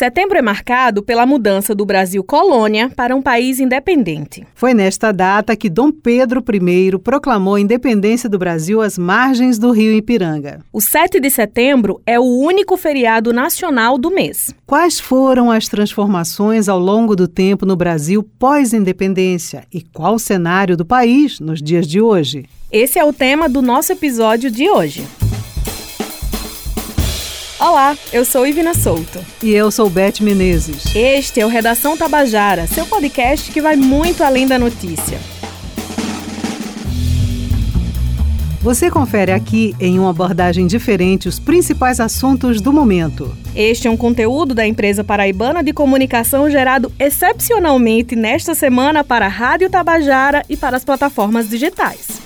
Setembro é marcado pela mudança do Brasil colônia para um país independente. Foi nesta data que Dom Pedro I proclamou a independência do Brasil às margens do rio Ipiranga. O 7 de setembro é o único feriado nacional do mês. Quais foram as transformações ao longo do tempo no Brasil pós-independência e qual o cenário do país nos dias de hoje? Esse é o tema do nosso episódio de hoje. Olá, eu sou Ivina Souto. E eu sou Beth Menezes. Este é o Redação Tabajara, seu podcast que vai muito além da notícia. Você confere aqui, em uma abordagem diferente, os principais assuntos do momento. Este é um conteúdo da empresa paraibana de comunicação gerado excepcionalmente nesta semana para a Rádio Tabajara e para as plataformas digitais.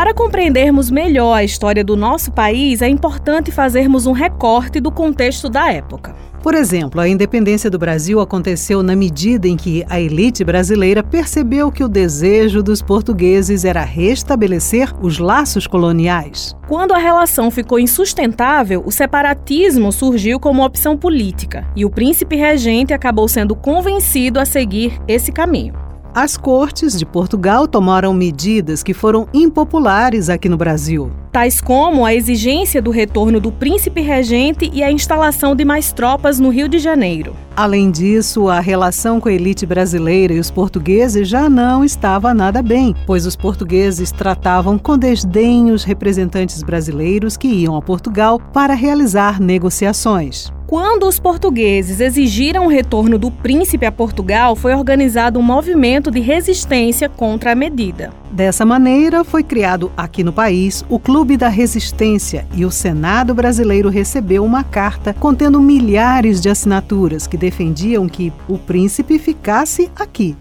Para compreendermos melhor a história do nosso país, é importante fazermos um recorte do contexto da época. Por exemplo, a independência do Brasil aconteceu na medida em que a elite brasileira percebeu que o desejo dos portugueses era restabelecer os laços coloniais. Quando a relação ficou insustentável, o separatismo surgiu como opção política e o príncipe regente acabou sendo convencido a seguir esse caminho. As cortes de Portugal tomaram medidas que foram impopulares aqui no Brasil. Tais como a exigência do retorno do príncipe regente e a instalação de mais tropas no Rio de Janeiro. Além disso, a relação com a elite brasileira e os portugueses já não estava nada bem, pois os portugueses tratavam com desdém os representantes brasileiros que iam a Portugal para realizar negociações. Quando os portugueses exigiram o retorno do príncipe a Portugal, foi organizado um movimento de resistência contra a medida. Dessa maneira, foi criado aqui no país o Clube da Resistência e o Senado brasileiro recebeu uma carta contendo milhares de assinaturas que defendiam que o príncipe ficasse aqui.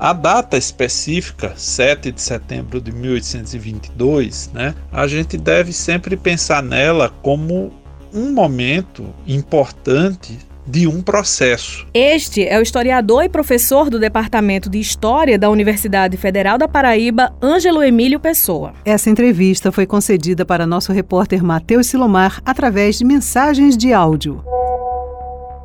A data específica, 7 de setembro de 1822, né, a gente deve sempre pensar nela como um momento importante de um processo. Este é o historiador e professor do Departamento de História da Universidade Federal da Paraíba, Ângelo Emílio Pessoa. Essa entrevista foi concedida para nosso repórter Matheus Silomar através de mensagens de áudio.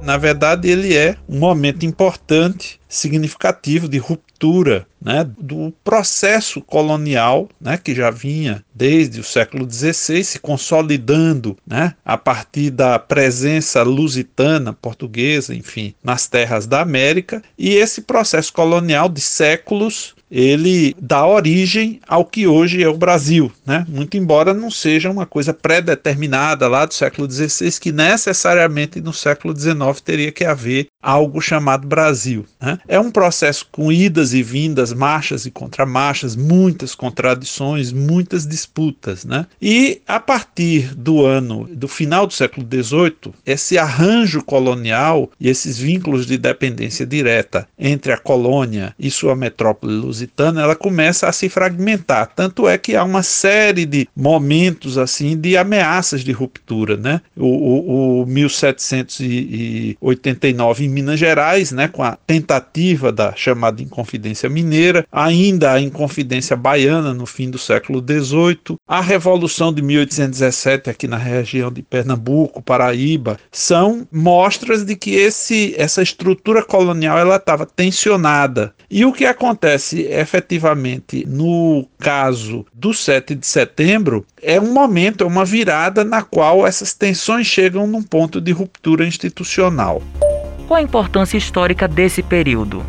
Na verdade, ele é um momento importante, significativo de ruptura né, do processo colonial né, que já vinha desde o século XVI se consolidando né, a partir da presença lusitana, portuguesa, enfim, nas terras da América, e esse processo colonial de séculos ele dá origem ao que hoje é o Brasil, né? Muito embora não seja uma coisa pré-determinada lá do século XVI, que necessariamente no século XIX teria que haver algo chamado Brasil. Né? É um processo com idas e vindas, marchas e contramarchas, muitas contradições, muitas disputas. Né? E a partir do ano, do final do século XVIII, esse arranjo colonial e esses vínculos de dependência direta entre a colônia e sua metrópole lusitana, ela começa a se fragmentar. Tanto é que há uma série de momentos assim de ameaças de ruptura. Né? O, o, o 1789 Minas Gerais, né, com a tentativa da chamada Inconfidência Mineira, ainda a Inconfidência Baiana no fim do século XVIII, a Revolução de 1817 aqui na região de Pernambuco, Paraíba, são mostras de que esse, essa estrutura colonial ela estava tensionada. E o que acontece efetivamente no caso do 7 de setembro é um momento, é uma virada na qual essas tensões chegam num ponto de ruptura institucional. Qual a importância histórica desse período?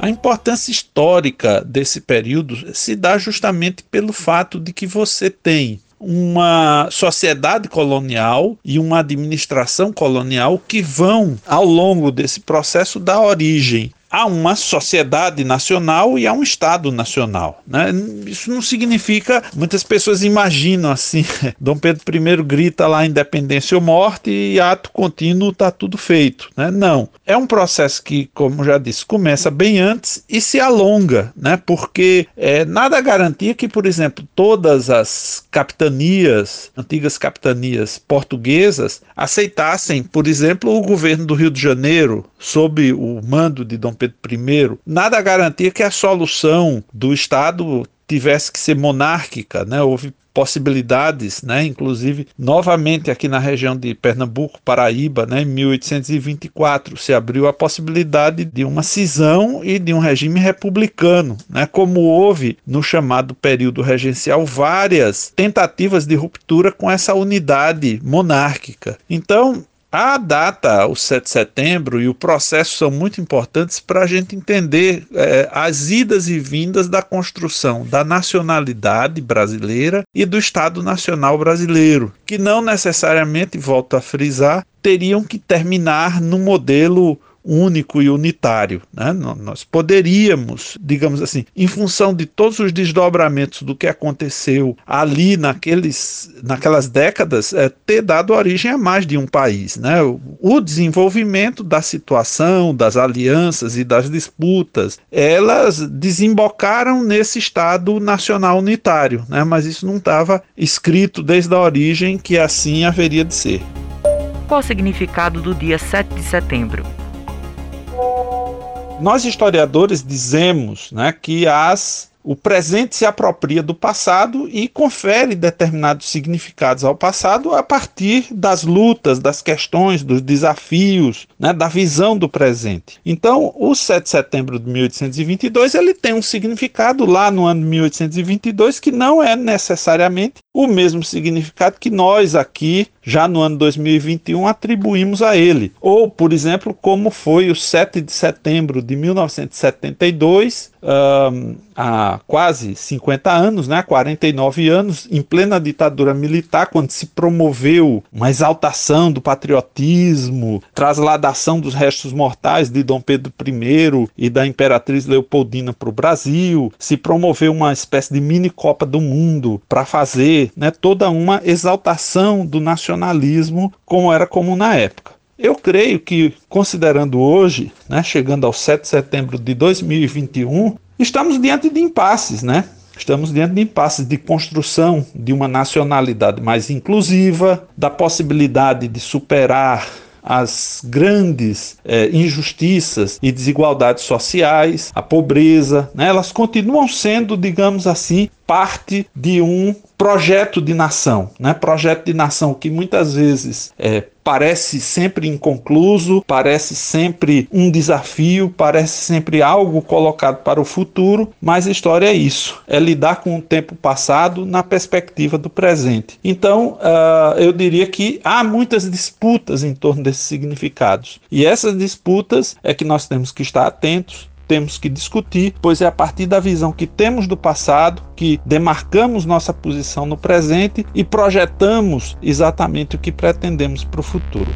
A importância histórica desse período se dá justamente pelo fato de que você tem uma sociedade colonial e uma administração colonial que vão, ao longo desse processo, dar origem a uma sociedade nacional e a um Estado nacional. Né? Isso não significa. Muitas pessoas imaginam assim: Dom Pedro I grita lá independência ou morte e ato contínuo está tudo feito. Né? Não. É um processo que, como já disse, começa bem antes e se alonga, né? porque é, nada garantia que, por exemplo, todas as capitanias, antigas capitanias portuguesas, aceitassem, por exemplo, o governo do Rio de Janeiro, sob o mando de Dom Pedro I, nada garantia que a solução do Estado tivesse que ser monárquica, né? Houve possibilidades, né, inclusive novamente aqui na região de Pernambuco, Paraíba, né, em 1824 se abriu a possibilidade de uma cisão e de um regime republicano, né, como houve no chamado período regencial várias tentativas de ruptura com essa unidade monárquica. Então, a data, o 7 de setembro, e o processo são muito importantes para a gente entender é, as idas e vindas da construção da nacionalidade brasileira e do Estado Nacional Brasileiro, que não necessariamente, volto a frisar, teriam que terminar no modelo único e unitário. Né? Nós poderíamos, digamos assim, em função de todos os desdobramentos do que aconteceu ali naqueles, naquelas décadas, é, ter dado origem a mais de um país. Né? O desenvolvimento da situação, das alianças e das disputas, elas desembocaram nesse Estado nacional unitário, né? mas isso não estava escrito desde a origem que assim haveria de ser. Qual o significado do dia 7 de setembro? Nós historiadores dizemos né, que as o presente se apropria do passado e confere determinados significados ao passado a partir das lutas, das questões, dos desafios, né, da visão do presente. Então, o 7 de setembro de 1822 ele tem um significado lá no ano de 1822 que não é necessariamente o mesmo significado que nós aqui, já no ano 2021, atribuímos a ele. Ou, por exemplo, como foi o 7 de setembro de 1972, um, há quase 50 anos, né, 49 anos, em plena ditadura militar, quando se promoveu uma exaltação do patriotismo, trasladação dos restos mortais de Dom Pedro I e da Imperatriz Leopoldina para o Brasil, se promoveu uma espécie de mini Copa do Mundo para fazer né, toda uma exaltação do nacionalismo, como era comum na época. Eu creio que, considerando hoje, né, chegando ao 7 de setembro de 2021, estamos diante de impasses, né? Estamos diante de impasses de construção de uma nacionalidade mais inclusiva, da possibilidade de superar as grandes eh, injustiças e desigualdades sociais, a pobreza, né, elas continuam sendo, digamos assim, parte de um projeto de nação, né? Projeto de nação que muitas vezes é, parece sempre inconcluso, parece sempre um desafio, parece sempre algo colocado para o futuro, mas a história é isso: é lidar com o tempo passado na perspectiva do presente. Então, uh, eu diria que há muitas disputas em torno desses significados, e essas disputas é que nós temos que estar atentos temos que discutir, pois é a partir da visão que temos do passado que demarcamos nossa posição no presente e projetamos exatamente o que pretendemos para o futuro.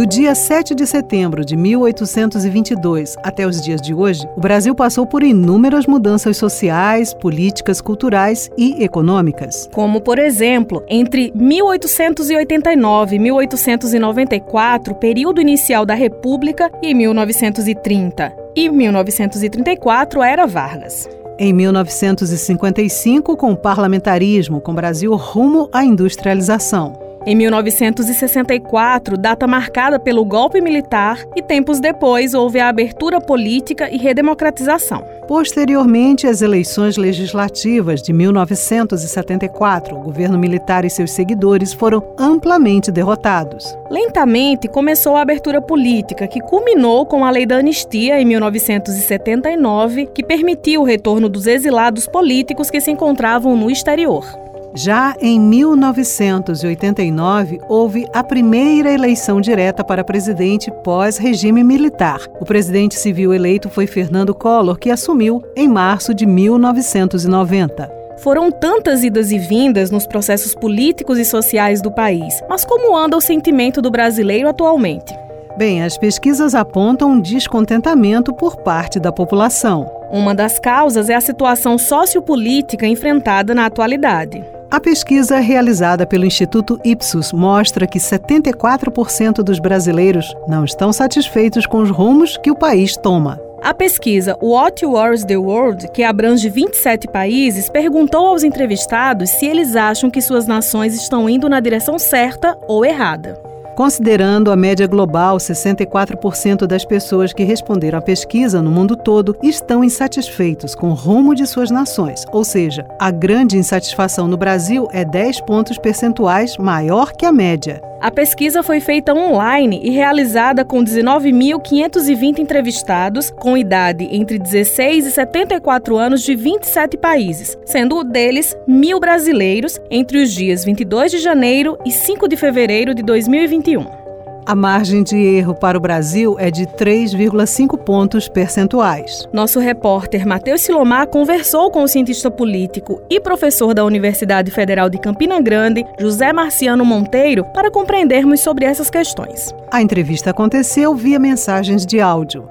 Do dia 7 de setembro de 1822 até os dias de hoje, o Brasil passou por inúmeras mudanças sociais, políticas, culturais e econômicas. Como, por exemplo, entre 1889 e 1894, período inicial da República, e 1930 e 1934, era Vargas. Em 1955, com o parlamentarismo, com o Brasil rumo à industrialização. Em 1964, data marcada pelo golpe militar, e tempos depois houve a abertura política e redemocratização. Posteriormente, as eleições legislativas de 1974, o governo militar e seus seguidores foram amplamente derrotados. Lentamente começou a abertura política, que culminou com a Lei da Anistia em 1979, que permitiu o retorno dos exilados políticos que se encontravam no exterior. Já em 1989, houve a primeira eleição direta para presidente pós-regime militar. O presidente civil eleito foi Fernando Collor, que assumiu em março de 1990. Foram tantas idas e vindas nos processos políticos e sociais do país, mas como anda o sentimento do brasileiro atualmente? Bem, as pesquisas apontam um descontentamento por parte da população. Uma das causas é a situação sociopolítica enfrentada na atualidade. A pesquisa realizada pelo Instituto Ipsos mostra que 74% dos brasileiros não estão satisfeitos com os rumos que o país toma. A pesquisa What Wars the World, que abrange 27 países, perguntou aos entrevistados se eles acham que suas nações estão indo na direção certa ou errada. Considerando a média global, 64% das pessoas que responderam à pesquisa no mundo todo estão insatisfeitos com o rumo de suas nações, ou seja, a grande insatisfação no Brasil é 10 pontos percentuais maior que a média. A pesquisa foi feita online e realizada com 19.520 entrevistados com idade entre 16 e 74 anos de 27 países, sendo deles mil brasileiros entre os dias 22 de janeiro e 5 de fevereiro de 2021. A margem de erro para o Brasil é de 3,5 pontos percentuais. Nosso repórter Matheus Silomar conversou com o cientista político e professor da Universidade Federal de Campina Grande, José Marciano Monteiro, para compreendermos sobre essas questões. A entrevista aconteceu via mensagens de áudio.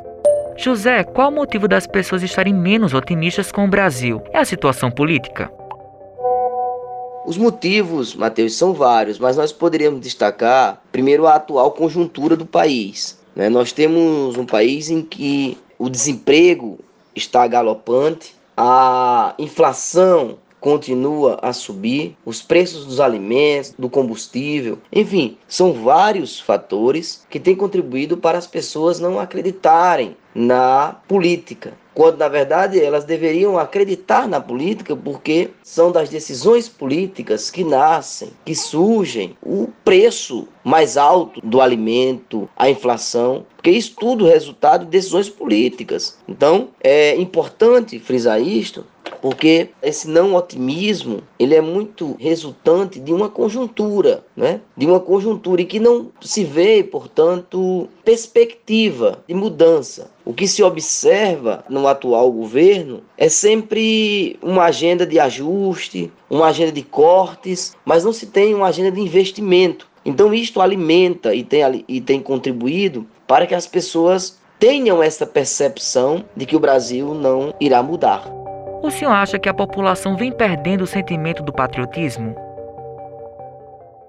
José, qual o motivo das pessoas estarem menos otimistas com o Brasil? É a situação política? Os motivos, Mateus, são vários, mas nós poderíamos destacar primeiro a atual conjuntura do país. Né? Nós temos um país em que o desemprego está galopante, a inflação continua a subir, os preços dos alimentos, do combustível, enfim, são vários fatores que têm contribuído para as pessoas não acreditarem na política, quando na verdade elas deveriam acreditar na política porque são das decisões políticas que nascem, que surgem o preço mais alto do alimento, a inflação, porque isso tudo é resultado de decisões políticas. Então, é importante frisar isto, porque esse não otimismo ele é muito resultante de uma conjuntura, né? De uma conjuntura e que não se vê, portanto, perspectiva de mudança. O que se observa no atual governo é sempre uma agenda de ajuste, uma agenda de cortes, mas não se tem uma agenda de investimento. Então isto alimenta e tem, e tem contribuído para que as pessoas tenham essa percepção de que o Brasil não irá mudar. O senhor acha que a população vem perdendo o sentimento do patriotismo?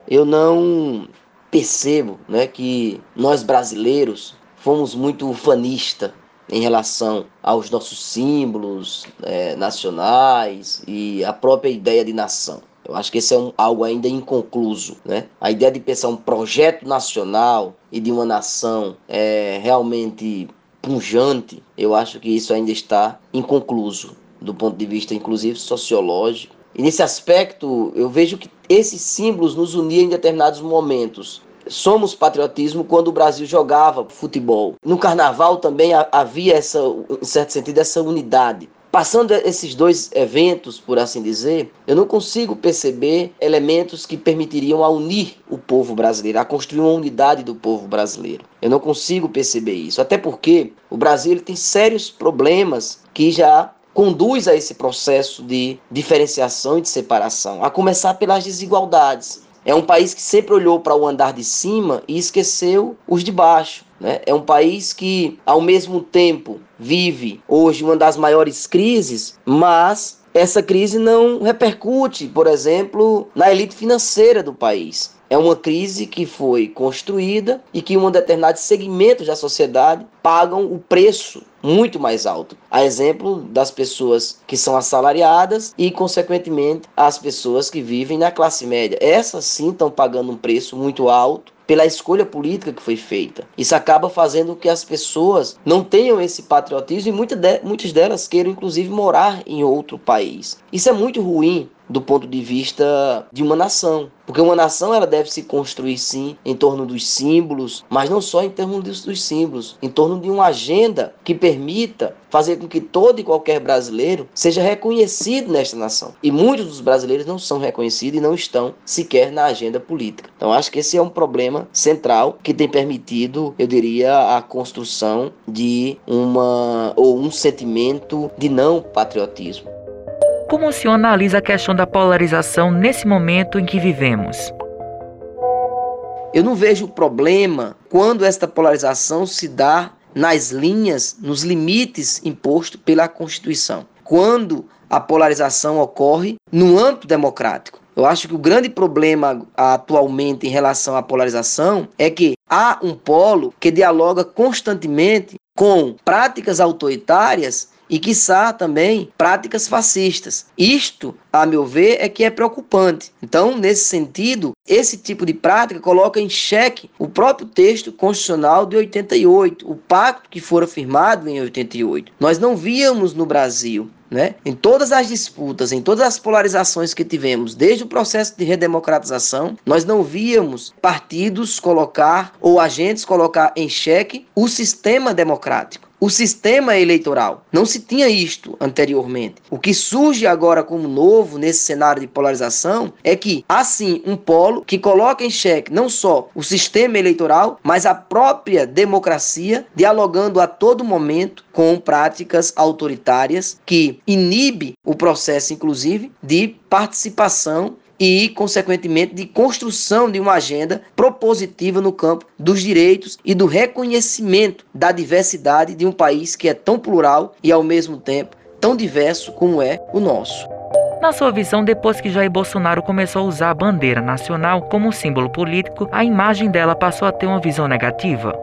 Eu não percebo né, que nós brasileiros fomos muito ufanistas em relação aos nossos símbolos é, nacionais e a própria ideia de nação. Eu acho que esse é um, algo ainda inconcluso, né? A ideia de pensar um projeto nacional e de uma nação é, realmente punjante, eu acho que isso ainda está inconcluso do ponto de vista, inclusive, sociológico. E nesse aspecto, eu vejo que esses símbolos nos uniam em determinados momentos. Somos patriotismo quando o Brasil jogava futebol. No carnaval também havia essa, em certo sentido, essa unidade. Passando esses dois eventos, por assim dizer, eu não consigo perceber elementos que permitiriam a unir o povo brasileiro, a construir uma unidade do povo brasileiro. Eu não consigo perceber isso, até porque o Brasil tem sérios problemas que já conduz a esse processo de diferenciação e de separação, a começar pelas desigualdades. É um país que sempre olhou para o andar de cima e esqueceu os de baixo. Né? É um país que, ao mesmo tempo, vive hoje uma das maiores crises, mas essa crise não repercute, por exemplo, na elite financeira do país. É uma crise que foi construída e que um determinado segmentos da sociedade pagam o preço muito mais alto. A exemplo das pessoas que são assalariadas e, consequentemente, as pessoas que vivem na classe média. Essas sim estão pagando um preço muito alto pela escolha política que foi feita. Isso acaba fazendo que as pessoas não tenham esse patriotismo e muitas delas queiram, inclusive, morar em outro país. Isso é muito ruim do ponto de vista de uma nação. Porque uma nação ela deve se construir sim em torno dos símbolos, mas não só em termos dos, dos símbolos, em torno de uma agenda que permita fazer com que todo e qualquer brasileiro seja reconhecido nesta nação. E muitos dos brasileiros não são reconhecidos e não estão sequer na agenda política. Então acho que esse é um problema central que tem permitido, eu diria, a construção de uma ou um sentimento de não patriotismo. Como o senhor analisa a questão da polarização nesse momento em que vivemos? Eu não vejo problema quando esta polarização se dá nas linhas, nos limites impostos pela Constituição. Quando a polarização ocorre no âmbito democrático. Eu acho que o grande problema atualmente em relação à polarização é que há um polo que dialoga constantemente com práticas autoritárias e, quiçá, também práticas fascistas. Isto, a meu ver, é que é preocupante. Então, nesse sentido, esse tipo de prática coloca em xeque o próprio texto constitucional de 88, o pacto que fora firmado em 88. Nós não víamos no Brasil né? Em todas as disputas, em todas as polarizações que tivemos, desde o processo de redemocratização, nós não víamos partidos colocar ou agentes colocar em xeque o sistema democrático o sistema eleitoral. Não se tinha isto anteriormente. O que surge agora como novo nesse cenário de polarização é que há sim um polo que coloca em xeque não só o sistema eleitoral, mas a própria democracia, dialogando a todo momento com práticas autoritárias que inibe o processo, inclusive, de participação e, consequentemente, de construção de uma agenda propositiva no campo dos direitos e do reconhecimento da diversidade de um país que é tão plural e, ao mesmo tempo, tão diverso como é o nosso. Na sua visão, depois que Jair Bolsonaro começou a usar a bandeira nacional como um símbolo político, a imagem dela passou a ter uma visão negativa?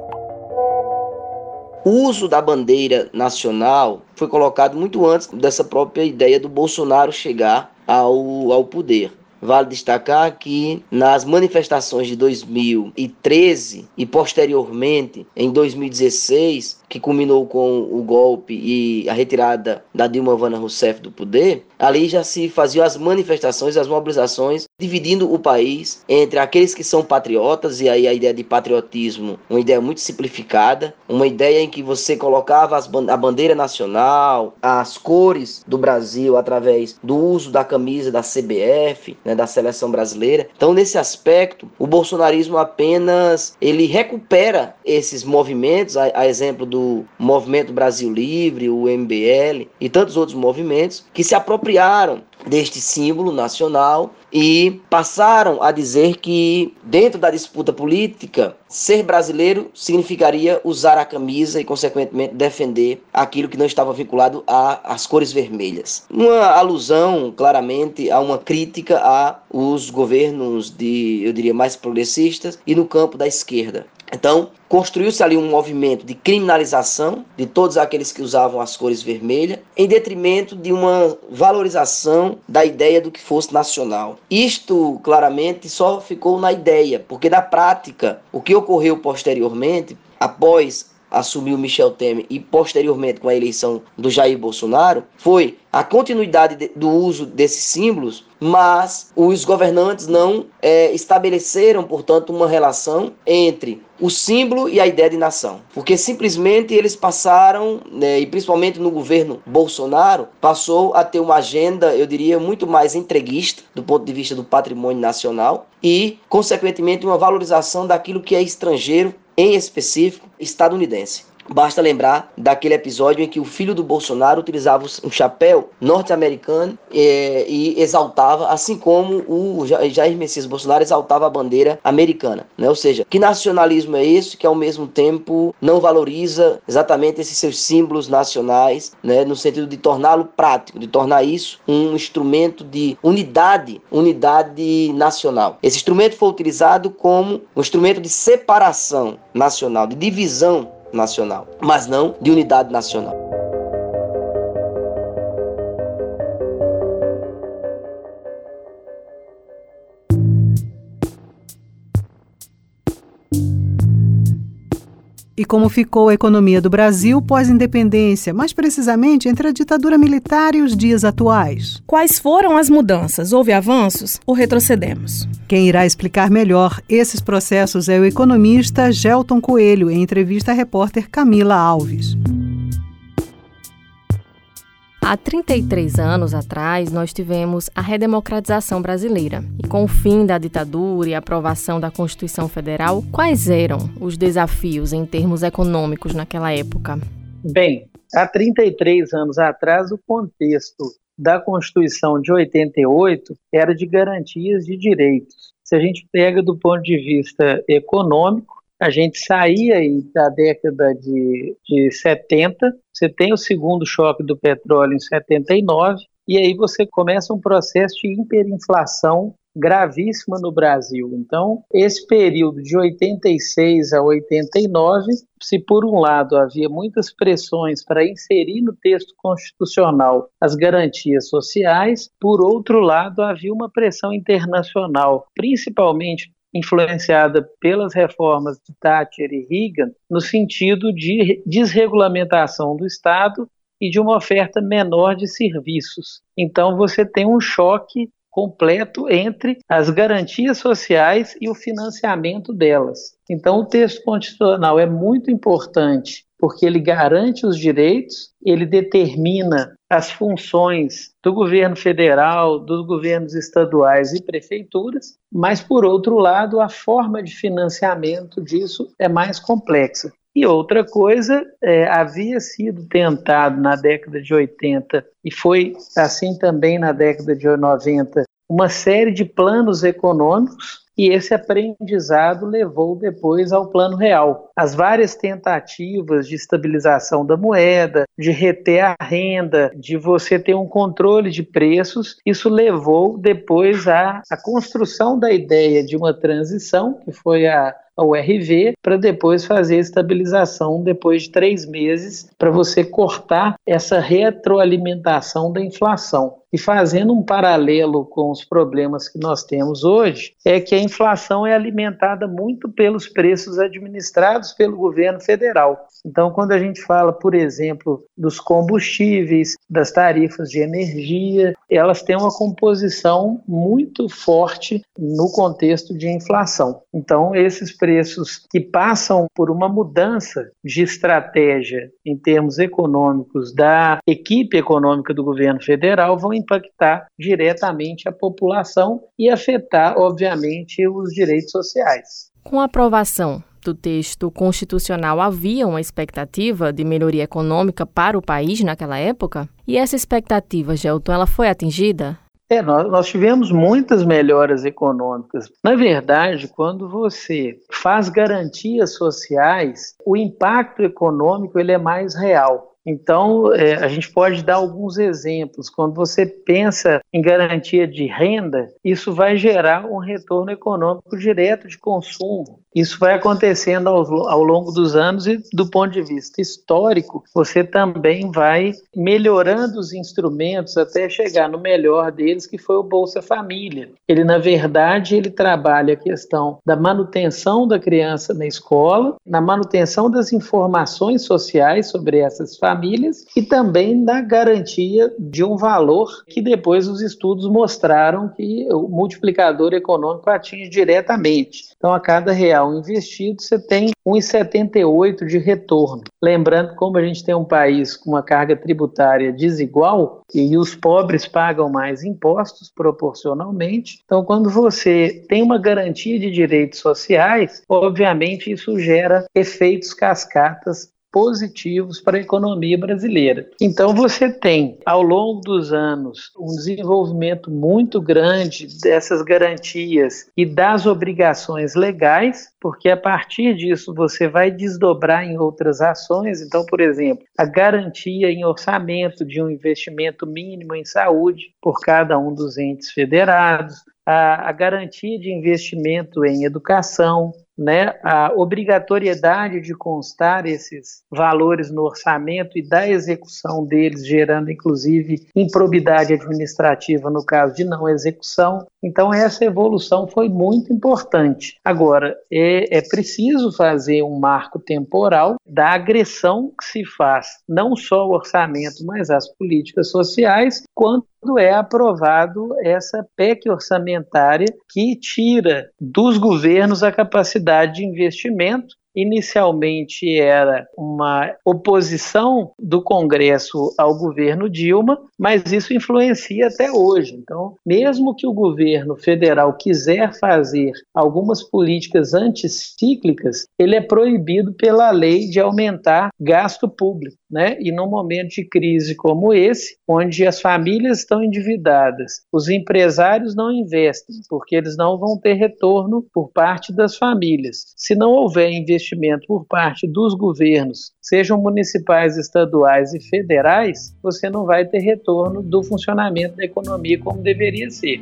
O uso da bandeira nacional foi colocado muito antes dessa própria ideia do Bolsonaro chegar ao, ao poder. Vale destacar que nas manifestações de 2013 e posteriormente em 2016, que culminou com o golpe e a retirada da Dilma Vana Rousseff do poder, ali já se faziam as manifestações, as mobilizações, dividindo o país entre aqueles que são patriotas, e aí a ideia de patriotismo, uma ideia muito simplificada, uma ideia em que você colocava a bandeira nacional, as cores do Brasil através do uso da camisa da CBF, né, da seleção brasileira. Então, nesse aspecto, o bolsonarismo apenas ele recupera esses movimentos, a, a exemplo do do Movimento Brasil Livre, o MBL e tantos outros movimentos que se apropriaram deste símbolo nacional e passaram a dizer que dentro da disputa política ser brasileiro significaria usar a camisa e consequentemente defender aquilo que não estava vinculado às cores vermelhas. Uma alusão claramente a uma crítica a os governos de, eu diria, mais progressistas e no campo da esquerda. Então, construiu-se ali um movimento de criminalização de todos aqueles que usavam as cores vermelhas, em detrimento de uma valorização da ideia do que fosse nacional. Isto, claramente, só ficou na ideia, porque na prática, o que ocorreu posteriormente, após assumiu Michel Temer e posteriormente com a eleição do Jair Bolsonaro foi a continuidade de, do uso desses símbolos, mas os governantes não é, estabeleceram, portanto, uma relação entre o símbolo e a ideia de nação, porque simplesmente eles passaram, né, e principalmente no governo Bolsonaro, passou a ter uma agenda, eu diria, muito mais entreguista do ponto de vista do patrimônio nacional e, consequentemente, uma valorização daquilo que é estrangeiro em específico estadunidense. Basta lembrar daquele episódio em que o filho do Bolsonaro utilizava um chapéu norte-americano é, e exaltava, assim como o Jair Messias Bolsonaro exaltava a bandeira americana. Né? Ou seja, que nacionalismo é esse que ao mesmo tempo não valoriza exatamente esses seus símbolos nacionais, né? no sentido de torná-lo prático, de tornar isso um instrumento de unidade, unidade nacional. Esse instrumento foi utilizado como um instrumento de separação nacional, de divisão nacional, mas não de unidade nacional. E como ficou a economia do Brasil pós-independência, mais precisamente entre a ditadura militar e os dias atuais? Quais foram as mudanças? Houve avanços ou retrocedemos? Quem irá explicar melhor esses processos é o economista Gelton Coelho, em entrevista à repórter Camila Alves. Há 33 anos atrás, nós tivemos a redemocratização brasileira. E com o fim da ditadura e a aprovação da Constituição Federal, quais eram os desafios em termos econômicos naquela época? Bem, há 33 anos atrás, o contexto da Constituição de 88 era de garantias de direitos. Se a gente pega do ponto de vista econômico, a gente saía aí da década de, de 70, você tem o segundo choque do petróleo em 79, e aí você começa um processo de hiperinflação gravíssima no Brasil. Então, esse período de 86 a 89, se por um lado havia muitas pressões para inserir no texto constitucional as garantias sociais, por outro lado havia uma pressão internacional, principalmente influenciada pelas reformas de Thatcher e Reagan, no sentido de desregulamentação do Estado e de uma oferta menor de serviços. Então você tem um choque completo entre as garantias sociais e o financiamento delas. Então o texto constitucional é muito importante porque ele garante os direitos, ele determina as funções do governo federal, dos governos estaduais e prefeituras, mas, por outro lado, a forma de financiamento disso é mais complexa. E outra coisa, é, havia sido tentado na década de 80 e foi assim também na década de 90 uma série de planos econômicos e esse aprendizado levou depois ao plano real. As várias tentativas de estabilização da moeda, de reter a renda, de você ter um controle de preços, isso levou depois à, à construção da ideia de uma transição, que foi a a URV para depois fazer a estabilização depois de três meses para você cortar essa retroalimentação da inflação. E fazendo um paralelo com os problemas que nós temos hoje, é que a inflação é alimentada muito pelos preços administrados pelo governo federal. Então, quando a gente fala, por exemplo, dos combustíveis, das tarifas de energia, elas têm uma composição muito forte no contexto de inflação. Então, esses preços que passam por uma mudança de estratégia em termos econômicos da equipe econômica do governo federal vão impactar diretamente a população e afetar, obviamente, os direitos sociais. Com a aprovação do texto constitucional, havia uma expectativa de melhoria econômica para o país naquela época? E essa expectativa, Gelton, ela foi atingida? É, nós, nós tivemos muitas melhoras econômicas. Na verdade, quando você faz garantias sociais, o impacto econômico ele é mais real. Então, é, a gente pode dar alguns exemplos. Quando você pensa em garantia de renda, isso vai gerar um retorno econômico direto de consumo. Isso vai acontecendo ao, ao, longo dos anos e, do ponto de vista histórico, você também vai melhorando os instrumentos até chegar no melhor deles, que foi o Bolsa Família. Ele, na verdade, ele trabalha a questão da manutenção da criança na escola, na manutenção das informações sociais sobre essas famílias e também na garantia de um valor que depois os estudos mostraram que o multiplicador econômico atinge diretamente. Então, a cada real investido, você tem 1,78 de retorno. Lembrando como a gente tem um país com uma carga tributária desigual e os pobres pagam mais impostos proporcionalmente, então quando você tem uma garantia de direitos sociais, obviamente isso gera efeitos cascatas positivos para a economia brasileira. Então você tem, ao longo dos anos, um desenvolvimento muito grande dessas garantias e das obrigações legais, porque a partir disso você vai desdobrar em outras ações. Então, por exemplo, a garantia em orçamento de um investimento mínimo em saúde por cada um dos entes federados, a, a garantia de investimento em educação, né, a obrigatoriedade de constar esses valores no orçamento e da execução deles, gerando inclusive improbidade administrativa no caso de não execução. Então, essa evolução foi muito importante. Agora, é, é preciso fazer um marco temporal da agressão que se faz, não só ao orçamento, mas às políticas sociais, quanto é aprovado essa PEC orçamentária que tira dos governos a capacidade de investimento inicialmente era uma oposição do Congresso ao governo Dilma, mas isso influencia até hoje. Então, mesmo que o governo federal quiser fazer algumas políticas anticíclicas, ele é proibido pela lei de aumentar gasto público. Né? E num momento de crise como esse, onde as famílias estão endividadas, os empresários não investem, porque eles não vão ter retorno por parte das famílias. Se não houver investimento por parte dos governos, sejam municipais, estaduais e federais, você não vai ter retorno do funcionamento da economia como deveria ser.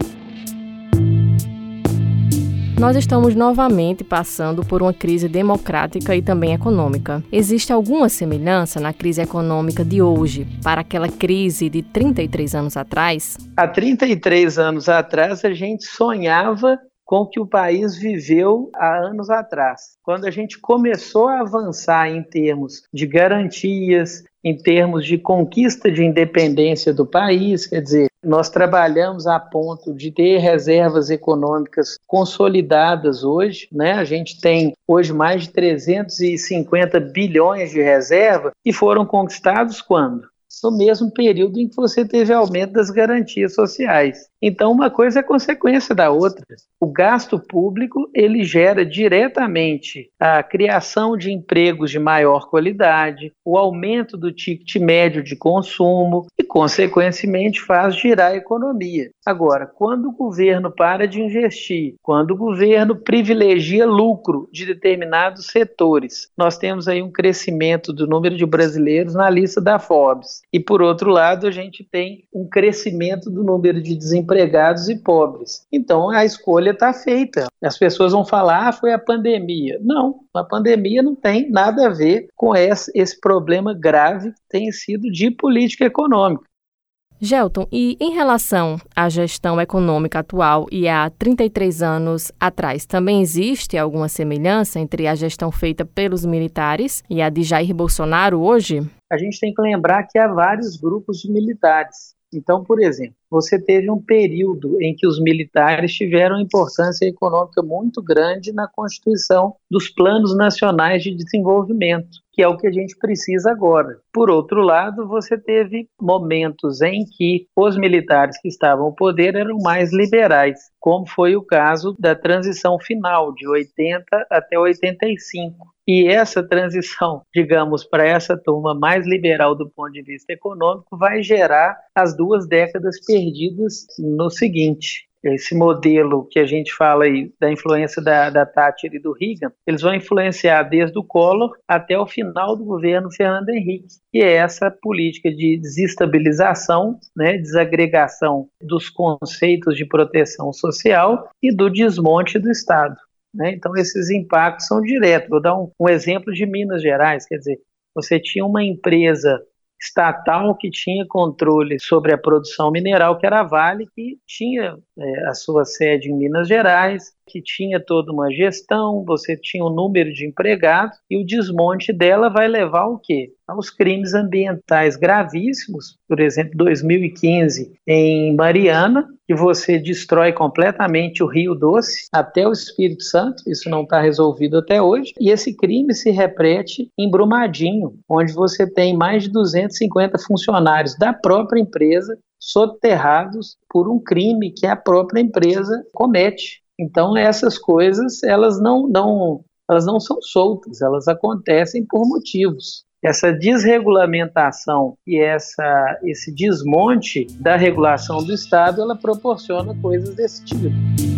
Nós estamos novamente passando por uma crise democrática e também econômica. Existe alguma semelhança na crise econômica de hoje para aquela crise de 33 anos atrás? Há 33 anos atrás, a gente sonhava com o que o país viveu há anos atrás. Quando a gente começou a avançar em termos de garantias, em termos de conquista de independência do país, quer dizer, nós trabalhamos a ponto de ter reservas econômicas consolidadas hoje, né? A gente tem hoje mais de 350 bilhões de reserva e foram conquistados quando? No mesmo período em que você teve aumento das garantias sociais. Então, uma coisa é consequência da outra. O gasto público ele gera diretamente a criação de empregos de maior qualidade, o aumento do ticket médio de consumo e, consequentemente, faz girar a economia. Agora, quando o governo para de investir, quando o governo privilegia lucro de determinados setores, nós temos aí um crescimento do número de brasileiros na lista da Forbes. E, por outro lado, a gente tem um crescimento do número de desempregados e pobres. Então a escolha está feita. As pessoas vão falar, ah, foi a pandemia. Não, a pandemia não tem nada a ver com esse, esse problema grave que tem sido de política econômica. Gelton, e em relação à gestão econômica atual e há 33 anos atrás, também existe alguma semelhança entre a gestão feita pelos militares e a de Jair Bolsonaro hoje? A gente tem que lembrar que há vários grupos de militares. Então, por exemplo, você teve um período em que os militares tiveram importância econômica muito grande na constituição dos planos nacionais de desenvolvimento, que é o que a gente precisa agora. Por outro lado, você teve momentos em que os militares que estavam no poder eram mais liberais, como foi o caso da transição final de 80 até 85. E essa transição, digamos, para essa turma mais liberal do ponto de vista econômico, vai gerar as duas décadas perdidas no seguinte. Esse modelo que a gente fala aí da influência da, da Thatcher e do Reagan, eles vão influenciar desde o Collor até o final do governo Fernando Henrique, que é essa política de desestabilização, né, desagregação dos conceitos de proteção social e do desmonte do Estado. Né? Então, esses impactos são diretos. Vou dar um, um exemplo de Minas Gerais, quer dizer, você tinha uma empresa estatal que tinha controle sobre a produção mineral, que era a Vale, que tinha é, a sua sede em Minas Gerais, que tinha toda uma gestão, você tinha um número de empregados, e o desmonte dela vai levar ao quê? Aos crimes ambientais gravíssimos, por exemplo, 2015 em Mariana, que você destrói completamente o Rio Doce até o Espírito Santo, isso não está resolvido até hoje, e esse crime se repete em Brumadinho, onde você tem mais de 250 funcionários da própria empresa soterrados por um crime que a própria empresa comete. Então essas coisas elas não, não elas não são soltas, elas acontecem por motivos. Essa desregulamentação e essa, esse desmonte da regulação do Estado, ela proporciona coisas desse tipo.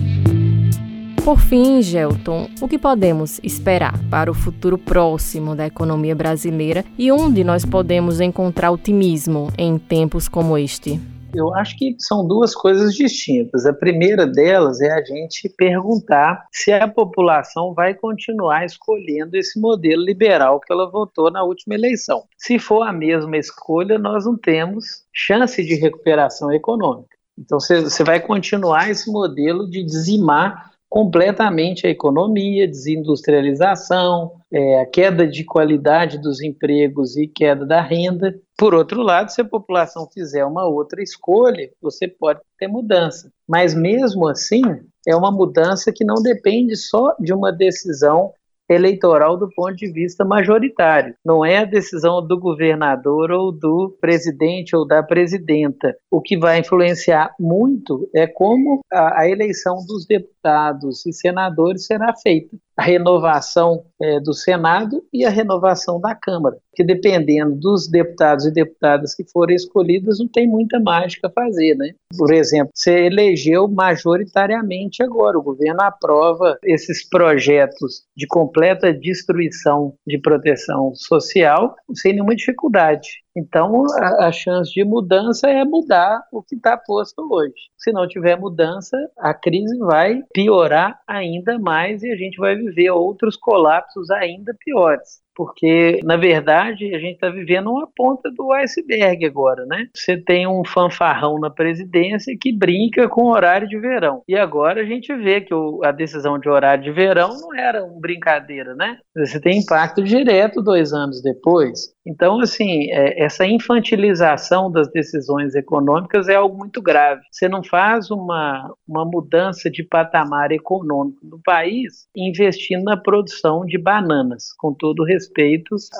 Por fim, Gelton, o que podemos esperar para o futuro próximo da economia brasileira e onde nós podemos encontrar otimismo em tempos como este? Eu acho que são duas coisas distintas. A primeira delas é a gente perguntar se a população vai continuar escolhendo esse modelo liberal que ela votou na última eleição. Se for a mesma escolha, nós não temos chance de recuperação econômica. Então você vai continuar esse modelo de dizimar completamente a economia, desindustrialização, é, a queda de qualidade dos empregos e queda da renda. Por outro lado, se a população fizer uma outra escolha, você pode ter mudança. Mas mesmo assim, é uma mudança que não depende só de uma decisão eleitoral do ponto de vista majoritário. Não é a decisão do governador ou do presidente ou da presidenta. O que vai influenciar muito é como a, a eleição dos deputados e senadores será feita a renovação é, do Senado e a renovação da Câmara, que dependendo dos deputados e deputadas que forem escolhidos, não tem muita mágica a fazer, né? Por exemplo, você elegeu majoritariamente agora, o governo aprova esses projetos de completa destruição de proteção social sem nenhuma dificuldade. Então, a, a chance de mudança é mudar o que está posto hoje. Se não tiver mudança, a crise vai piorar ainda mais e a gente vai viver outros colapsos ainda piores porque na verdade a gente está vivendo uma ponta do iceberg agora, né? Você tem um fanfarrão na presidência que brinca com o horário de verão. E agora a gente vê que o, a decisão de horário de verão não era uma brincadeira, né? Você tem impacto direto dois anos depois. Então, assim, é, essa infantilização das decisões econômicas é algo muito grave. Você não faz uma, uma mudança de patamar econômico do país investindo na produção de bananas, com todo respeito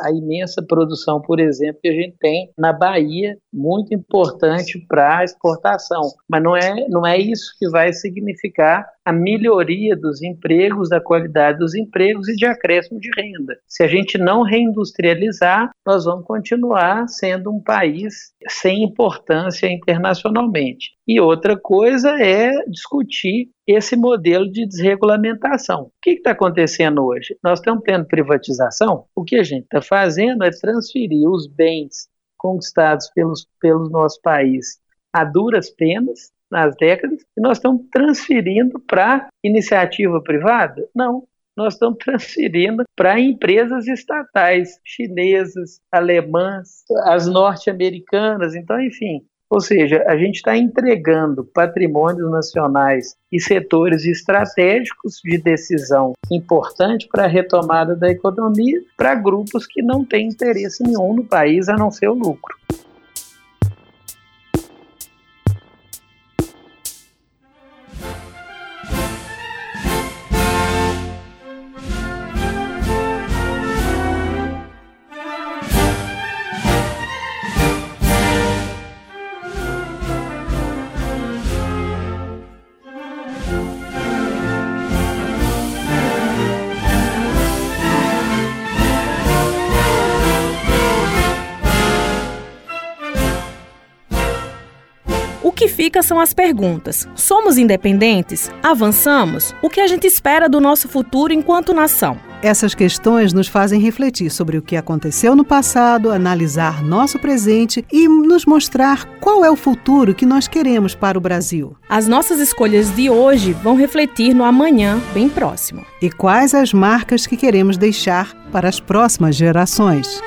à imensa produção, por exemplo, que a gente tem na Bahia, muito importante para a exportação. Mas não é, não é isso que vai significar a melhoria dos empregos, da qualidade dos empregos e de acréscimo de renda. Se a gente não reindustrializar, nós vamos continuar sendo um país sem importância internacionalmente. E outra coisa é discutir esse modelo de desregulamentação. O que está acontecendo hoje? Nós estamos tendo privatização. O que a gente está fazendo é transferir os bens conquistados pelos, pelo nosso país a duras penas nas décadas e nós estamos transferindo para iniciativa privada? Não. Nós estamos transferindo para empresas estatais, chinesas, alemãs, as norte-americanas, então, enfim. Ou seja, a gente está entregando patrimônios nacionais e setores estratégicos de decisão importante para a retomada da economia para grupos que não têm interesse nenhum no país a não ser o lucro. Fica são as perguntas: somos independentes? Avançamos? O que a gente espera do nosso futuro enquanto nação? Essas questões nos fazem refletir sobre o que aconteceu no passado, analisar nosso presente e nos mostrar qual é o futuro que nós queremos para o Brasil. As nossas escolhas de hoje vão refletir no amanhã bem próximo. E quais as marcas que queremos deixar para as próximas gerações.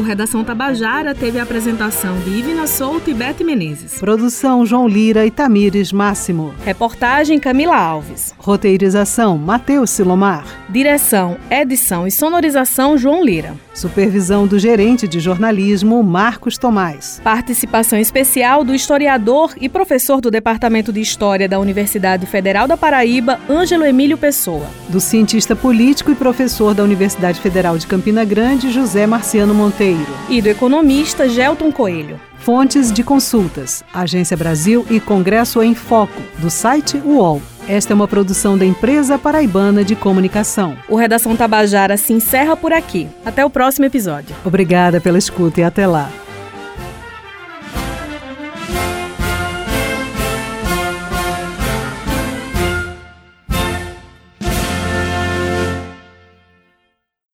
O Redação Tabajara teve a apresentação de Ivina Souto e Bete Menezes. Produção João Lira e Tamires Máximo. Reportagem Camila Alves. Roteirização Matheus Silomar. Direção, edição e sonorização João Lira. Supervisão do gerente de jornalismo Marcos Tomás. Participação especial do historiador e professor do Departamento de História da Universidade Federal da Paraíba, Ângelo Emílio Pessoa. Do cientista político e professor da Universidade Federal de Campina Grande, José Marciano Monteiro. E do economista Gelton Coelho. Fontes de consultas: Agência Brasil e Congresso em Foco, do site UOL. Esta é uma produção da Empresa Paraibana de Comunicação. O Redação Tabajara se encerra por aqui. Até o próximo episódio. Obrigada pela escuta e até lá.